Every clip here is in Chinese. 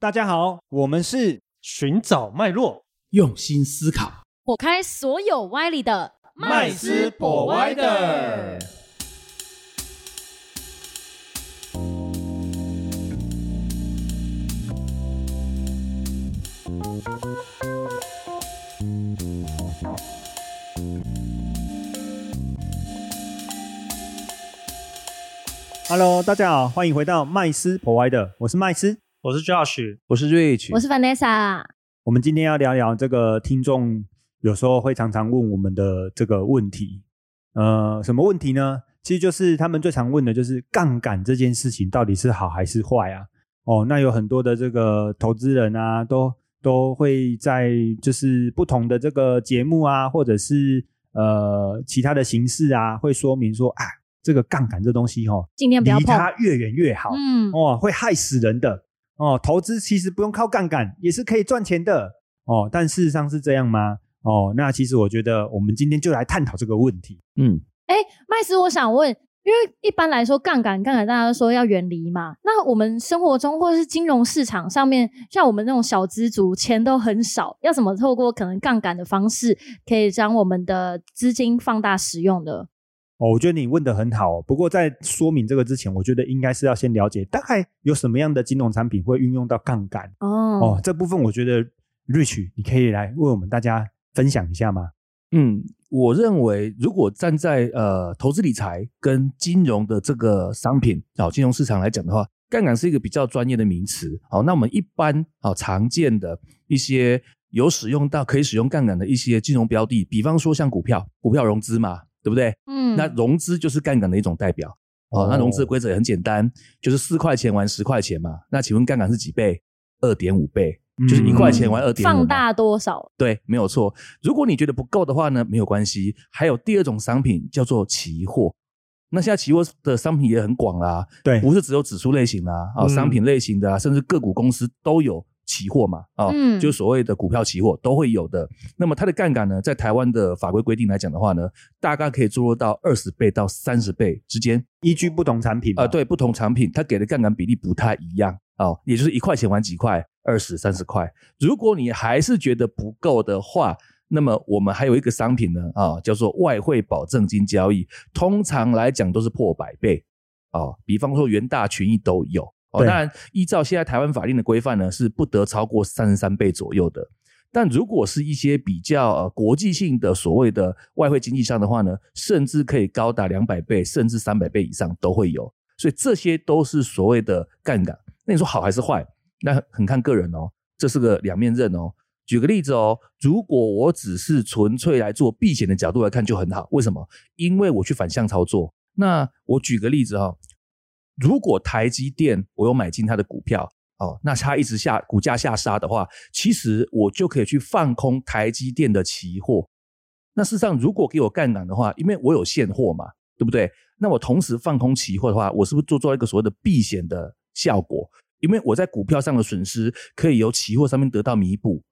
大家好，我们是寻找脉络，用心思考，火开所有歪理的麦斯博歪的。Hello，大家好，欢迎回到麦斯 Provider，我是麦斯。我是 Josh，我是 Rich，我是 Vanessa。我们今天要聊聊这个听众有时候会常常问我们的这个问题，呃，什么问题呢？其实就是他们最常问的就是杠杆这件事情到底是好还是坏啊？哦，那有很多的这个投资人啊，都都会在就是不同的这个节目啊，或者是呃其他的形式啊，会说明说啊，这个杠杆这东西哦，尽量不要碰。离它越远越好。嗯，哦，会害死人的哦。投资其实不用靠杠杆，也是可以赚钱的哦。但事实上是这样吗？哦，那其实我觉得我们今天就来探讨这个问题。嗯，哎，麦斯，我想问，因为一般来说杠杆，杠杆大家都说要远离嘛。那我们生活中或者是金融市场上面，像我们那种小资族，钱都很少，要怎么透过可能杠杆的方式，可以将我们的资金放大使用的？哦，我觉得你问的很好、哦。不过在说明这个之前，我觉得应该是要先了解大概有什么样的金融产品会运用到杠杆哦，哦。这部分我觉得 Rich 你可以来为我们大家分享一下吗？嗯，我认为如果站在呃投资理财跟金融的这个商品哦、金融市场来讲的话，杠杆是一个比较专业的名词。好，那我们一般哦、常见的一些有使用到可以使用杠杆的一些金融标的，比方说像股票，股票融资嘛，对不对？嗯，那融资就是杠杆的一种代表。哦，那融资的规则也很简单，就是四块钱玩十块钱嘛。那请问杠杆是几倍？二点五倍，就是一块钱玩二点五。放大多少？对，没有错。如果你觉得不够的话呢，没有关系。还有第二种商品叫做期货。那现在期货的商品也很广啦，对，不是只有指数类型啦，啊、嗯商品类型的啊，甚至个股公司都有期货嘛，啊、嗯就所谓的股票期货都会有的。那么它的杠杆呢，在台湾的法规规定来讲的话呢，大概可以做到二十倍到三十倍之间。依据不同产品啊、嘛对，不同产品它给的杠杆比例不太一样哦，也就是一块钱玩几块，二十、三十块。如果你还是觉得不够的话，那么我们还有一个商品呢，啊、叫做外汇保证金交易，通常来讲都是破百倍啊，比方说元大、群益都有哦。当然，依照现在台湾法令的规范呢，是不得超过三十三倍左右的。但如果是一些比较呃国际性的所谓的外汇经济上的话呢，甚至可以高达两百倍，甚至三百倍以上都会有。所以这些都是所谓的杠杆。那你说好还是坏？那很看个人哦，这是个两面刃哦。举个例子哦，如果我只是纯粹来做避险的角度来看就很好，为什么？因为我去反向操作。那我举个例子哈、哦，如果台积电我有买进它的股票哦，那它一直下股价下杀的话，其实我就可以去放空台积电的期货。那事实上，如果给我杠杆的话，因为我有现货嘛，对不对？那我同时放空期货的话，我是不是做做一个所谓的避险的效果？因为我在股票上的损失可以由期货上面得到弥补。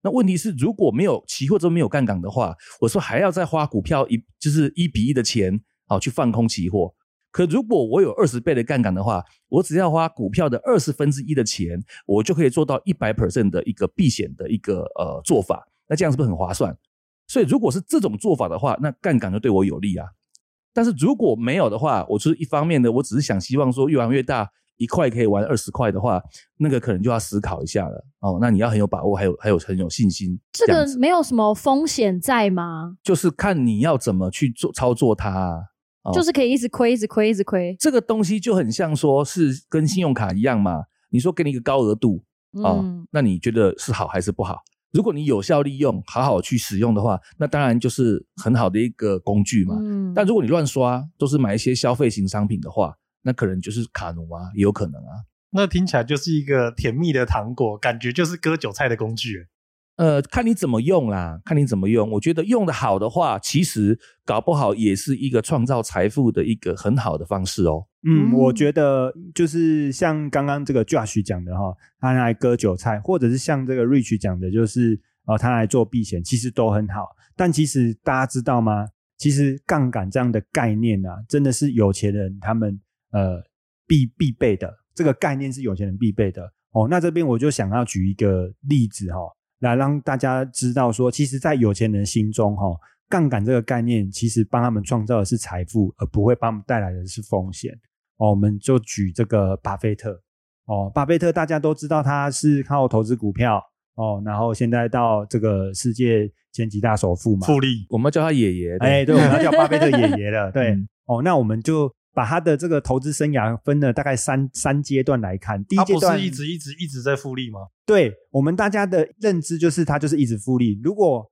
那问题是，如果没有期货，这没有杠杆的话，我说还要再花股票一就是一比一的钱，好去放空期货。可如果我有二十倍的杠杆的话，我只要花股票的二十分之一的钱，我就可以做到一百 percent 的一个避险的一个呃做法。那这样是不是很划算？所以如果是这种做法的话，那杠杆就对我有利啊。但是如果没有的话，我就是一方面呢，我只是想希望说越玩越大，一块可以玩二十块的话，那个可能就要思考一下了哦。那你要很有把握，还有还有很有信心。这个没有什么风险在吗？就是看你要怎么去做操作它啊、哦就是可以一直亏，一直亏，一直亏。这个东西就很像说是跟信用卡一样嘛。你说给你一个高额度哦，嗯，那你觉得是好还是不好？如果你有效利用，好好去使用的话，那当然就是很好的一个工具嘛。嗯但如果你乱刷，都是买一些消费型商品的话，那可能就是卡奴啊，也有可能啊。那听起来就是一个甜蜜的糖果，感觉就是割韭菜的工具。呃，看你怎么用啦，看你怎么用。我觉得用的好的话，其实搞不好也是一个创造财富的一个很好的方式哦。嗯，嗯我觉得就是像刚刚这个 Josh 讲的哈，他拿来割韭菜，或者是像这个 Rich 讲的，就是呃，他来做避险，其实都很好。但其实大家知道吗？其实杠杆这样的概念啊，真的是有钱人他们呃必必备的。这个概念是有钱人必备的哦，那这边我就想要举一个例子哈、来让大家知道说，其实，在有钱人心中哈、杠杆这个概念其实帮他们创造的是财富，而不会帮他们带来的是风险。哦，我们就举这个巴菲特。哦，巴菲特大家都知道他是靠投资股票哦，然后现在到这个世界前几大首富嘛。复利我们叫他爷爷。哎，对，我们要叫巴菲特爷爷了。对，嗯哦，那我们就把他的这个投资生涯分了大概三三阶段来看。第一他阶段不是一直一直一直在复利吗？对我们大家的认知就是他就是一直复利。如果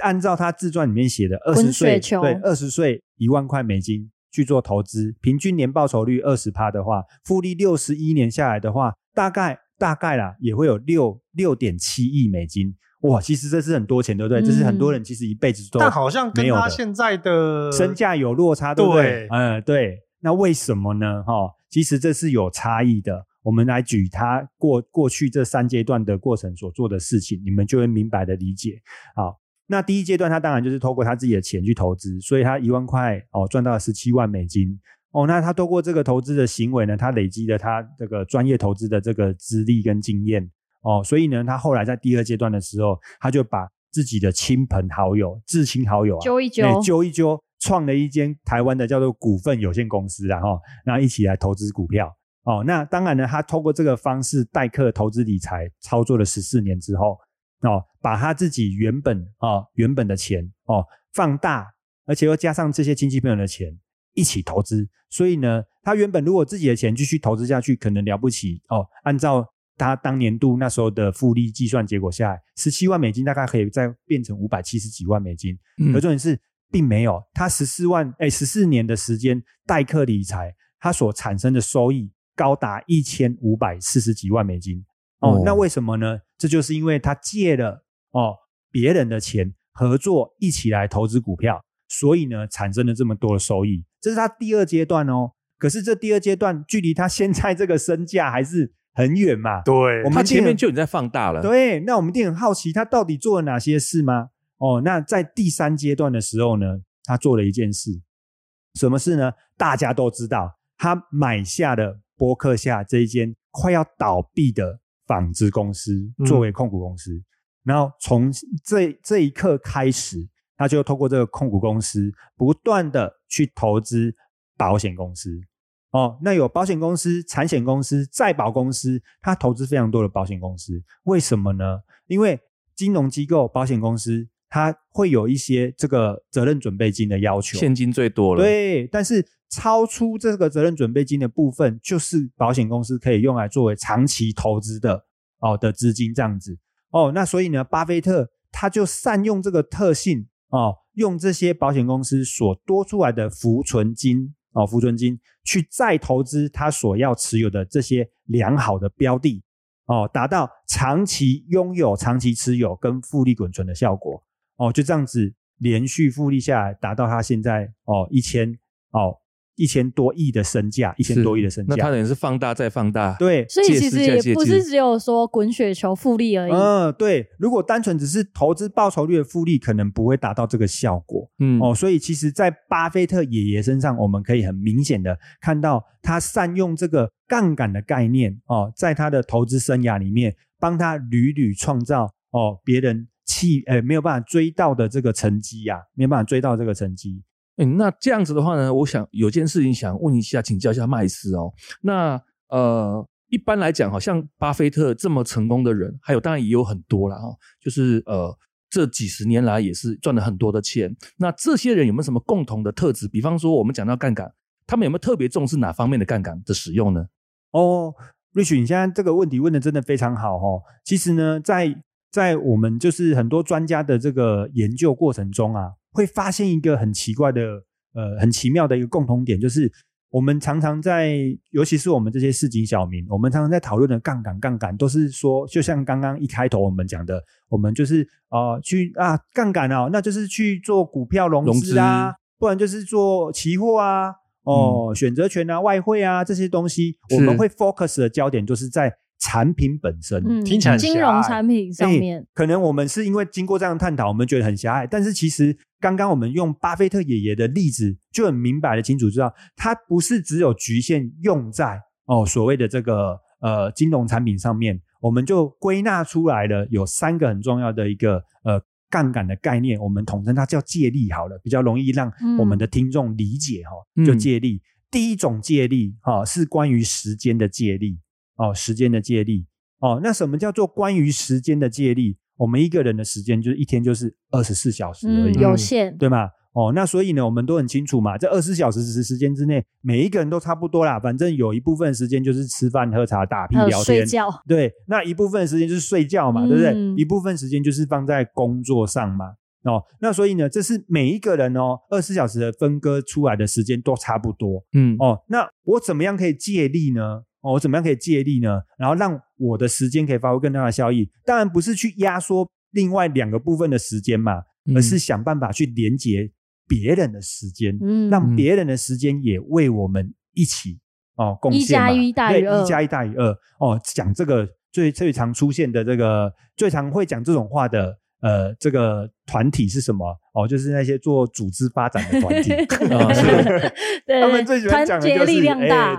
按照他自传里面写的，二十滚岁对二十岁一万块美金去做投资，平均年报酬率二十趴的话，复利六十一年下来的话，大概大概啦也会有六六点七亿美金。哇，其实这是很多钱，对不对？这是很多人其实一辈子都但好像跟他现在的身价有落差，对不对对？嗯，对。那为什么呢？哈、其实这是有差异的。我们来举他过过去这三阶段的过程所做的事情，你们就会明白的理解。好，那第一阶段他当然就是透过他自己的钱去投资，所以他一万块哦赚到了十七万美金。哦，那他透过这个投资的行为呢，他累积了他这个专业投资的这个资历跟经验。哦，所以呢，他后来在第二阶段的时候，他就把自己的亲朋好友、至亲好友啊，揪一揪哎揪一揪，创了一间台湾的叫做股份有限公司然后一起来投资股票。哦，那当然呢，他透过这个方式代客投资理财，操作了十四年之后，哦，把他自己原本哦原本的钱哦放大，而且又加上这些亲戚朋友的钱一起投资，所以呢，他原本如果自己的钱继续投资下去，可能了不起哦，按照他当年度那时候的复利计算结果下来，十七万美金大概可以再变成五百七十几万美金。嗯可重点是，并没有他十四万哎十四年的时间代客理财，他所产生的收益高达一千五百四十几万美金。哦，哦那为什么呢？这就是因为他借了哦别人的钱合作一起来投资股票，所以呢产生了这么多的收益。这是他第二阶段哦。可是这第二阶段距离他现在这个身价还是很远嘛。对，我们前面就已经在放大了。对，那我们一定很好奇，他到底做了哪些事吗？哦，那在第三阶段的时候呢，他做了一件事，什么事呢？大家都知道，他买下了伯克夏这一间快要倒闭的纺织公司嗯作为控股公司，然后从这这一刻开始，他就透过这个控股公司不断的去投资保险公司。哦，那有保险公司、产险公司、再保公司，他投资非常多的保险公司，为什么呢？因为金融机构、保险公司，它会有一些这个责任准备金的要求，现金最多了。，对，但是超出这个责任准备金的部分，就是保险公司可以用来作为长期投资的哦的资金这样子哦。那所以呢，巴菲特他就善用这个特性哦，用这些保险公司所多出来的浮存金哦，浮存金去再投资他所要持有的这些良好的标的哦，达到长期拥有、长期持有跟复利滚存的效果。哦，就这样子连续复利下来，达到他现在哦一千哦一千多亿的身价，一千多亿的身价。那他等于是放大再放大。，对，所以其实也不是只有说滚雪球复利而已。嗯，对。如果单纯只是投资报酬率的复利，可能不会达到这个效果。嗯，哦，所以其实，在巴菲特爷爷身上，我们可以很明显的看到他善用这个杠杆的概念哦，在他的投资生涯里面，帮他屡屡创造哦别人气呃没有办法追到的这个成绩呀、没有办法追到这个成绩。嗯，那这样子的话呢，我想有件事情想问一下，请教一下麦斯哦。那呃，一般来讲，好像巴菲特这么成功的人，还有当然也有很多啦哈、哦，就是呃，这几十年来也是赚了很多的钱。那这些人有没有什么共同的特质？比方说，我们讲到杠杆，他们有没有特别重视哪方面的杠杆的使用呢？哦，Rich，你现在这个问题问的真的非常好哦。其实呢，在在我们就是很多专家的这个研究过程中啊，会发现一个很奇怪的、呃，很奇妙的一个共同点，就是我们常常在，尤其是我们这些市井小民，我们常常在讨论的杠杆，杠杆都是说，就像刚刚一开头我们讲的，我们就是呃去啊杠杆哦，那就是去做股票融资啊，资不然就是做期货啊。哦，选择权啊、外汇啊这些东西，我们会 focus 的焦点就是在产品本身。嗯，听起来很金狭隘融产品上哎面，可能我们是因为经过这样的探讨，我们觉得很狭隘。但是其实刚刚我们用巴菲特爷爷的例子，就很明白的清楚知道，它不是只有局限用在哦所谓的这个呃金融产品上面，我们就归纳出来了有三个很重要的一个呃杠杆的概念，我们统称它叫借力好了，比较容易让我们的听众理解哈、嗯就借力。第一种借力哈、是关于时间的借力哦，时间的借力哦。那什么叫做关于时间的借力？我们一个人的时间就是一天就是二十四小时而嗯已，有限，对吗？哦，那所以呢，我们都很清楚嘛，这二十四小时时时间之内，每一个人都差不多啦。反正有一部分时间就是吃饭、喝茶、打屁、聊天，睡觉，对，那一部分时间就是睡觉嘛，对不对？嗯一部分时间就是放在工作上嘛。哦，那所以呢，这是每一个人哦，二十四小时的分割出来的时间都差不多嗯哦。那我怎么样可以借力呢？哦，我怎么样可以借力呢？然后让我的时间可以发挥更大的效益？当然不是去压缩另外两个部分的时间嘛，嗯而是想办法去连接别人的时间，嗯，让别人的时间也为我们一起哦贡献嘛加一大于对二一加一大于二哦。讲这个最最常出现的这个最常会讲这种话的呃这个团体是什么？哦，就是那些做组织发展的团体。啊 他们最喜欢讲的就是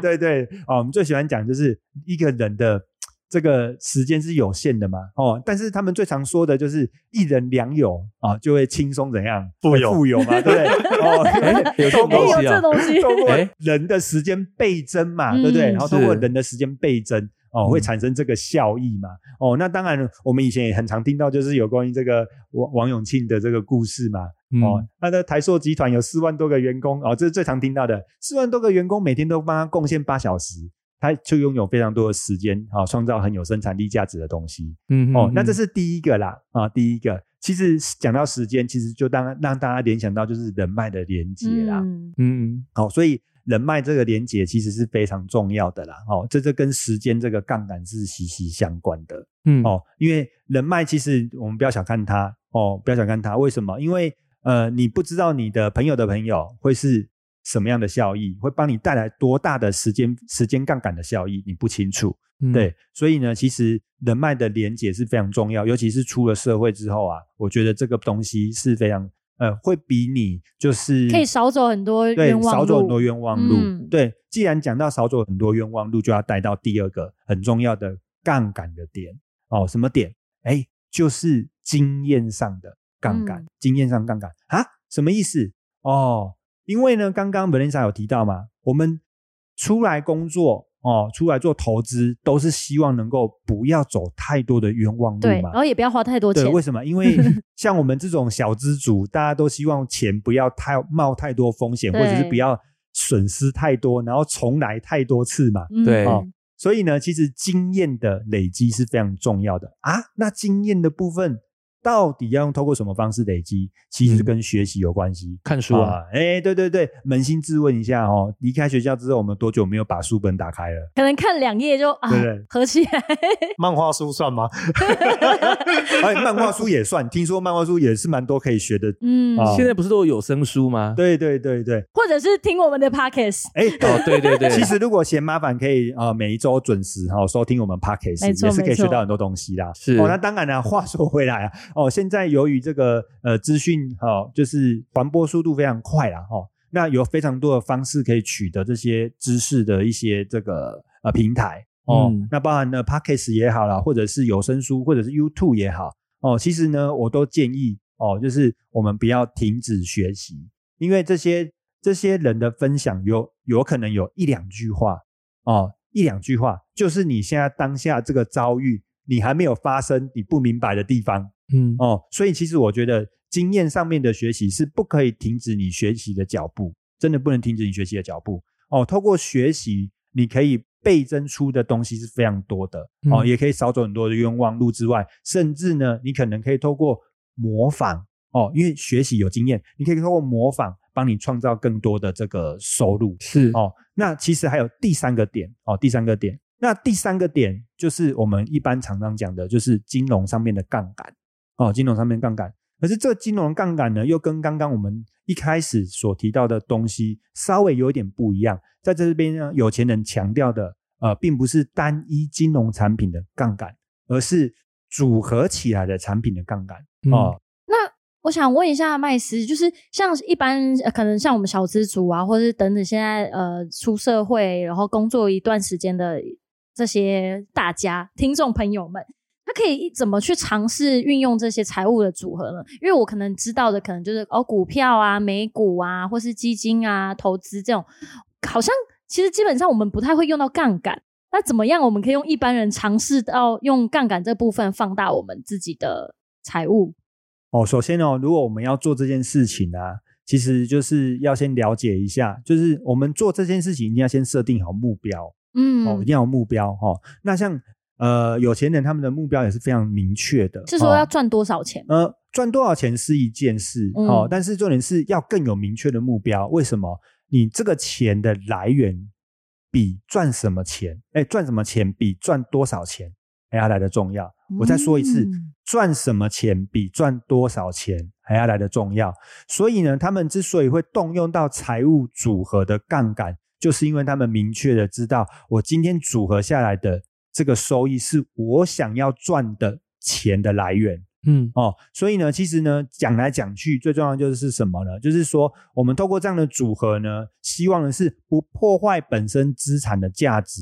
对对哦，我们最喜欢讲就是一个人的这个时间是有限的嘛，哦，但是他们最常说的就是一人两友啊，就会轻松怎样富有富有嘛，对不对？哦，有这东西啊这东西，透过哎人的时间倍增嘛，嗯对不对？然后通过人的时间倍增。哦，嗯会产生这个效益嘛？哦，那当然，我们以前也很常听到，就是有关于这个王王永庆的这个故事嘛。嗯哦，他的台塑集团有四万多个员工，哦，这是最常听到的，四万多个员工每天都帮他贡献八小时，他就拥有非常多的时间，啊、创造很有生产力价值的东西。嗯哦，那这是是第一个啦，啊，第一个，其实讲到时间，其实就当让大家联想到就是人脉的连接啦。嗯，嗯好、所以人脉这个连接其实是非常重要的啦。哦，这这跟时间这个杠杆是息息相关的。嗯哦，因为人脉其实我们不要小看它哦，不要小看它。为什么？因为呃，你不知道你的朋友的朋友会是什么样的效益，会帮你带来多大的时间时间杠杆的效益，你不清楚。嗯对，所以呢，其实人脉的连接是非常重要，尤其是出了社会之后啊，我觉得这个东西是非常呃，会比你就是可以少走很多对冤枉路少走很多冤枉路。嗯对，既然讲到少走很多冤枉路，就要带到第二个很重要的杠杆的点哦，什么点？哎，就是经验上的杠杆，嗯经验上杠杆啊？什么意思？哦，因为呢，刚刚 Vanessa 有提到嘛，我们出来工作哦，出来做投资，都是希望能够不要走太多的冤枉路对，嘛然。后也不要花太多对，钱，为什么？因为 像我们这种小资主，大家都希望钱不要太冒太多风险，或者是对不要损失太多，然后重来太多次嘛。嗯对哦所以呢，其实经验的累积是非常重要的啊。那经验的部分到底要用透过什么方式累积？其实嗯跟学习有关系。看书啊，啊，哎，对对对，扪心自问一下哦，离开学校之后，我们多久没有把书本打开了？可能看两页就啊对不对合起来，漫画书算吗？哎，漫画书也算，听说漫画书也是蛮多可以学的。嗯，啊现在不是都有有声书吗？对对对对，或者是听我们的 podcast，哎，哦，对对对，其实如果嫌麻烦，可以呃每一周准时哈、收听我们 podcast，没错也是可以学到很多东西啦。是哦，那当然了，话说回来啊，哦，现在由于这个呃资讯哈、哦，就是传播速度非常快啦，哦，那有非常多的方式可以取得这些知识的一些这个呃平台哦，嗯。那包含呢 podcast 也好啦，或者是有声书，或者是 YouTube 也好哦，其实呢，我都建议哦，就是我们不要停止学习，因为这些这些人的分享有有可能有一两句话哦，一两句话，就是你现在当下这个遭遇，你还没有发生，你不明白的地方嗯哦，所以其实我觉得经验上面的学习是不可以停止你学习的脚步，真的不能停止你学习的脚步哦。透过学习，你可以倍增出的东西是非常多的哦，嗯也可以少走很多的冤枉路之外，甚至呢，你可能可以透过模仿哦，因为学习有经验，你可以透过模仿帮你创造更多的这个收入。是哦，那其实还有第三个点哦，第三个点，那第三个点就是我们一般常常讲的，就是金融上面的杠杆哦，金融上面的杠杆。可是这金融杠杆呢，又跟刚刚我们一开始所提到的东西稍微有一点不一样。在这边呢，有钱人强调的，呃，并不是单一金融产品的杠杆，而是组合起来的产品的杠杆嗯哦。那我想问一下麦斯，就是像一般、呃可能像我们小资族啊，或者是等等现在呃出社会，然后工作一段时间的这些大家听众朋友们，他可以怎么去尝试运用这些财务的组合呢？因为我可能知道的可能就是哦，股票啊、美股啊，或是基金啊、投资这种，好像其实基本上我们不太会用到杠杆。那怎么样？我们可以用一般人尝试到用杠杆这部分放大我们自己的财务。哦，首先哦，如果我们要做这件事情啊，其实就是要先了解一下，就是我们做这件事情一定要先设定好目标。嗯，哦，一定要有目标哈、哦。那像呃有钱人他们的目标也是非常明确的，是说要哦赚多少钱？呃赚多少钱是一件事、嗯哦，但是重点是要更有明确的目标。为什么？你这个钱的来源比赚什么钱，哎，赚什么钱比赚多少钱还要来的重要。我再说一次嗯，赚什么钱比赚多少钱还要来的重要。所以呢，他们之所以会动用到财务组合的杠杆，就是因为他们明确的知道，我今天组合下来的这个收益是我想要赚的钱的来源。嗯哦，所以呢，其实呢，讲来讲去，最重要的就是什么呢？就是说，我们透过这样的组合呢，希望的是不破坏本身资产的价值，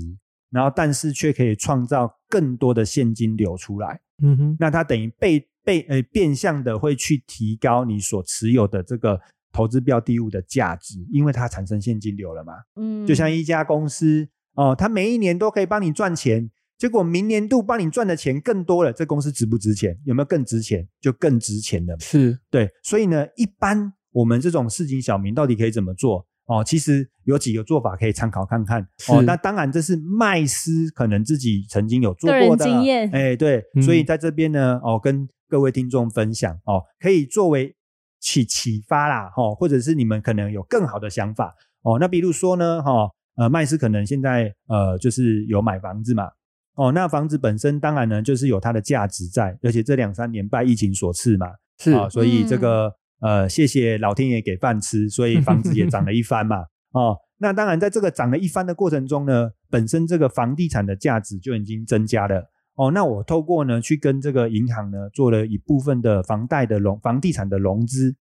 然后但是却可以创造更多的现金流出来。嗯哼，那它等于被被呃变相的会去提高你所持有的这个投资标的物的价值，因为它产生现金流了嘛。嗯就像一家公司哦，它每一年都可以帮你赚钱，结果明年度帮你赚的钱更多了，这公司值不值钱？有没有更值钱？就更值钱了。是对，所以呢，一般我们这种市井小民到底可以怎么做？哦，其实有几个做法可以参考看看。哦，那当然这是麦斯可能自己曾经有做过的经验哎，对，嗯所以在这边呢，哦，跟各位听众分享哦，可以作为启启发啦，哦，或者是你们可能有更好的想法哦。那比如说呢，哈、哦，呃，麦斯可能现在呃就是有买房子嘛，哦，那房子本身当然呢就是有它的价值在，而且这两三年拜疫情所赐嘛，是啊，所以这嗯个、呃，谢谢老天爷给饭吃，所以房子也涨了一番嘛。哦，那当然，在这个涨了一番的过程中呢，本身这个房地产的价值就已经增加了。哦，那我透过呢去跟这个银行呢做了一部分的房贷的融房地产的融资，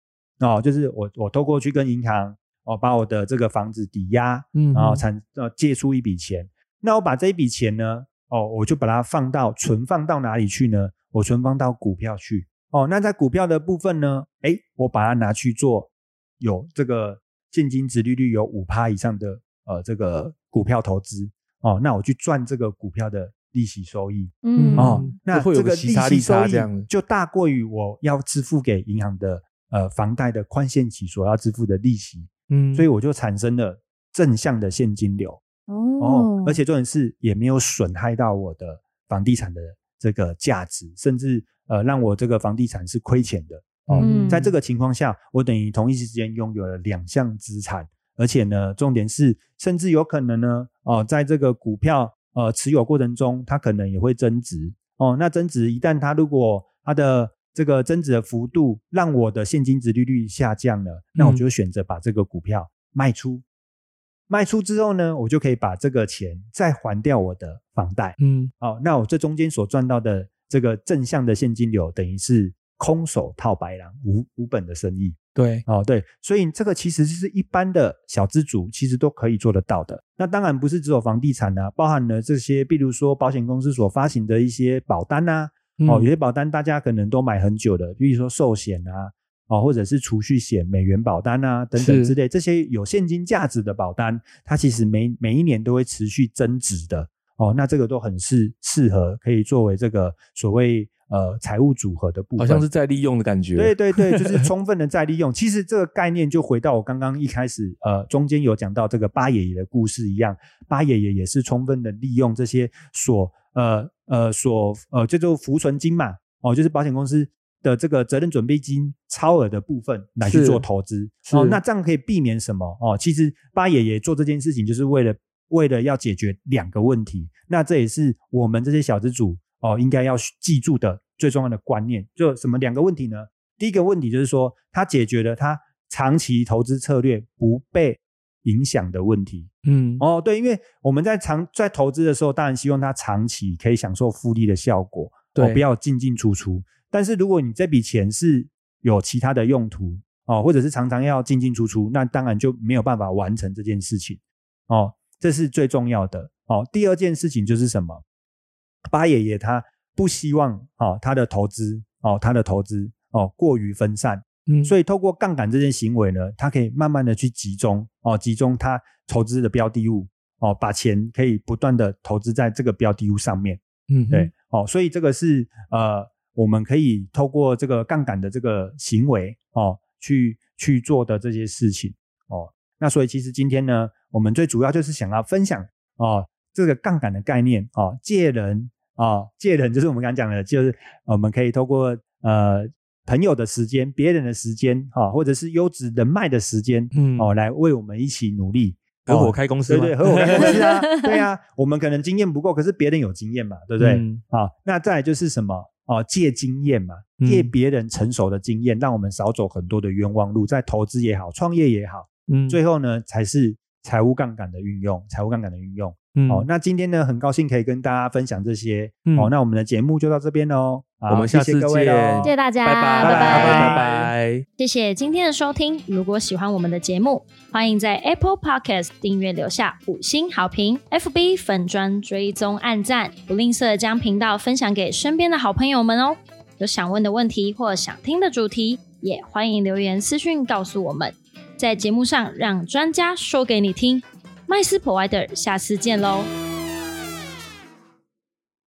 哦，就是我我透过去跟银行哦把我的这个房子抵押，嗯然后产呃借出一笔钱。那我把这一笔钱呢，哦，我就把它放到存放到哪里去呢？我存放到股票去。哦，那在股票的部分呢，哎，我把它拿去做有这个现金值利率有五趴以上的呃这个股票投资。哦，那我去赚这个股票的利息收益。嗯哦嗯，那会有个这个利息差利息收益差这样就大过于我要支付给银行的呃房贷的宽限期所要支付的利息，嗯所以我就产生了正向的现金流。哦哦，而且重点是也没有损害到我的房地产的这个价值，甚至呃让我这个房地产是亏钱的。哦，嗯在这个情况下，我等于同一时间拥有了两项资产，而且呢，重点是甚至有可能呢，哦，在这个股票呃持有过程中，它可能也会增值。哦，那增值一旦它如果它的这个增值的幅度让我的现金值利率下降了，那我嗯就选择把这个股票卖出。卖出之后呢，我就可以把这个钱再还掉我的房贷。嗯哦，那我这中间所赚到的这个正向的现金流，等于是空手套白狼，无无本的生意。对哦，对，所以这个其实是一般的小资主其实都可以做得到的。那当然不是只有房地产啊，包含了这些，比如说保险公司所发行的一些保单啊，哦，有嗯些保单大家可能都买很久的，比如说寿险啊，哦，或者是储蓄险、美元保单啊等等之类，这些有现金价值的保单，它其实每每一年都会持续增值的。哦，那这个都很适适合可以作为这个所谓呃财务组合的部分，好像是在利用的感觉。对对对，就是 充分的再利用。其实这个概念就回到我刚刚一开始呃中间有讲到这个八爷爷的故事一样，八爷爷也是充分的利用这些所呃呃所呃叫做浮存金嘛，哦，就是保险公司的这个责任准备金超额的部分来去做投资。哦，那这样可以避免什么？哦，其实八爷爷做这件事情就是为了为了要解决两个问题，那这也是我们这些小资主哦应该要记住的最重要的观念。就什么两个问题呢？第一个问题就是说，他解决了他长期投资策略不被影响的问题。嗯哦，对，因为我们在长在投资的时候，当然希望它长期可以享受复利的效果，哦，对不要进进出出。但是如果你这笔钱是有其他的用途，哦，或者是常常要进进出出，那当然就没有办法完成这件事情。哦，这是最重要的。哦，第二件事情就是什么？八爷爷他不希望哦他的投资哦他的投资哦过于分散，嗯所以透过杠杆这件行为呢，他可以慢慢的去集中哦，集中他投资的标的物哦，把钱可以不断的投资在这个标的物上面。嗯对，哦，所以这个是呃，我们可以透过这个杠杆的这个行为哦，去去做的这些事情哦。那所以其实今天呢，我们最主要就是想要分享哦这个杠杆的概念哦，借人哦，借人就是我们刚刚讲的，就是我们可以透过呃朋友的时间、别人的时间啊、哦，或者是优质人脉的时间嗯哦，来为我们一起努力。合伙哦开公司吗？对对，合伙开公司啊，对啊，我们可能经验不够，可是别人有经验嘛，对不对？嗯啊，那再来就是什么？哦，借经验嘛，嗯借别人成熟的经验，让我们少走很多的冤枉路，在投资也好，创业也好，嗯最后呢才是财务杠杆的运用，财务杠杆的运用。嗯哦，那今天呢，很高兴可以跟大家分享这些。嗯哦，那我们的节目就到这边喽。我们下次谢谢各位见谢谢大家，拜拜拜拜拜拜。谢谢今天的收听。如果喜欢我们的节目，欢迎在 Apple Podcast 订阅留下五星好评，FB 粉砖追踪按赞，不吝啬将频道分享给身边的好朋友们哦。有想问的问题或想听的主题，也欢迎留言私讯告诉我们，在节目上让专家说给你听。麦斯 Provider，下次见喽。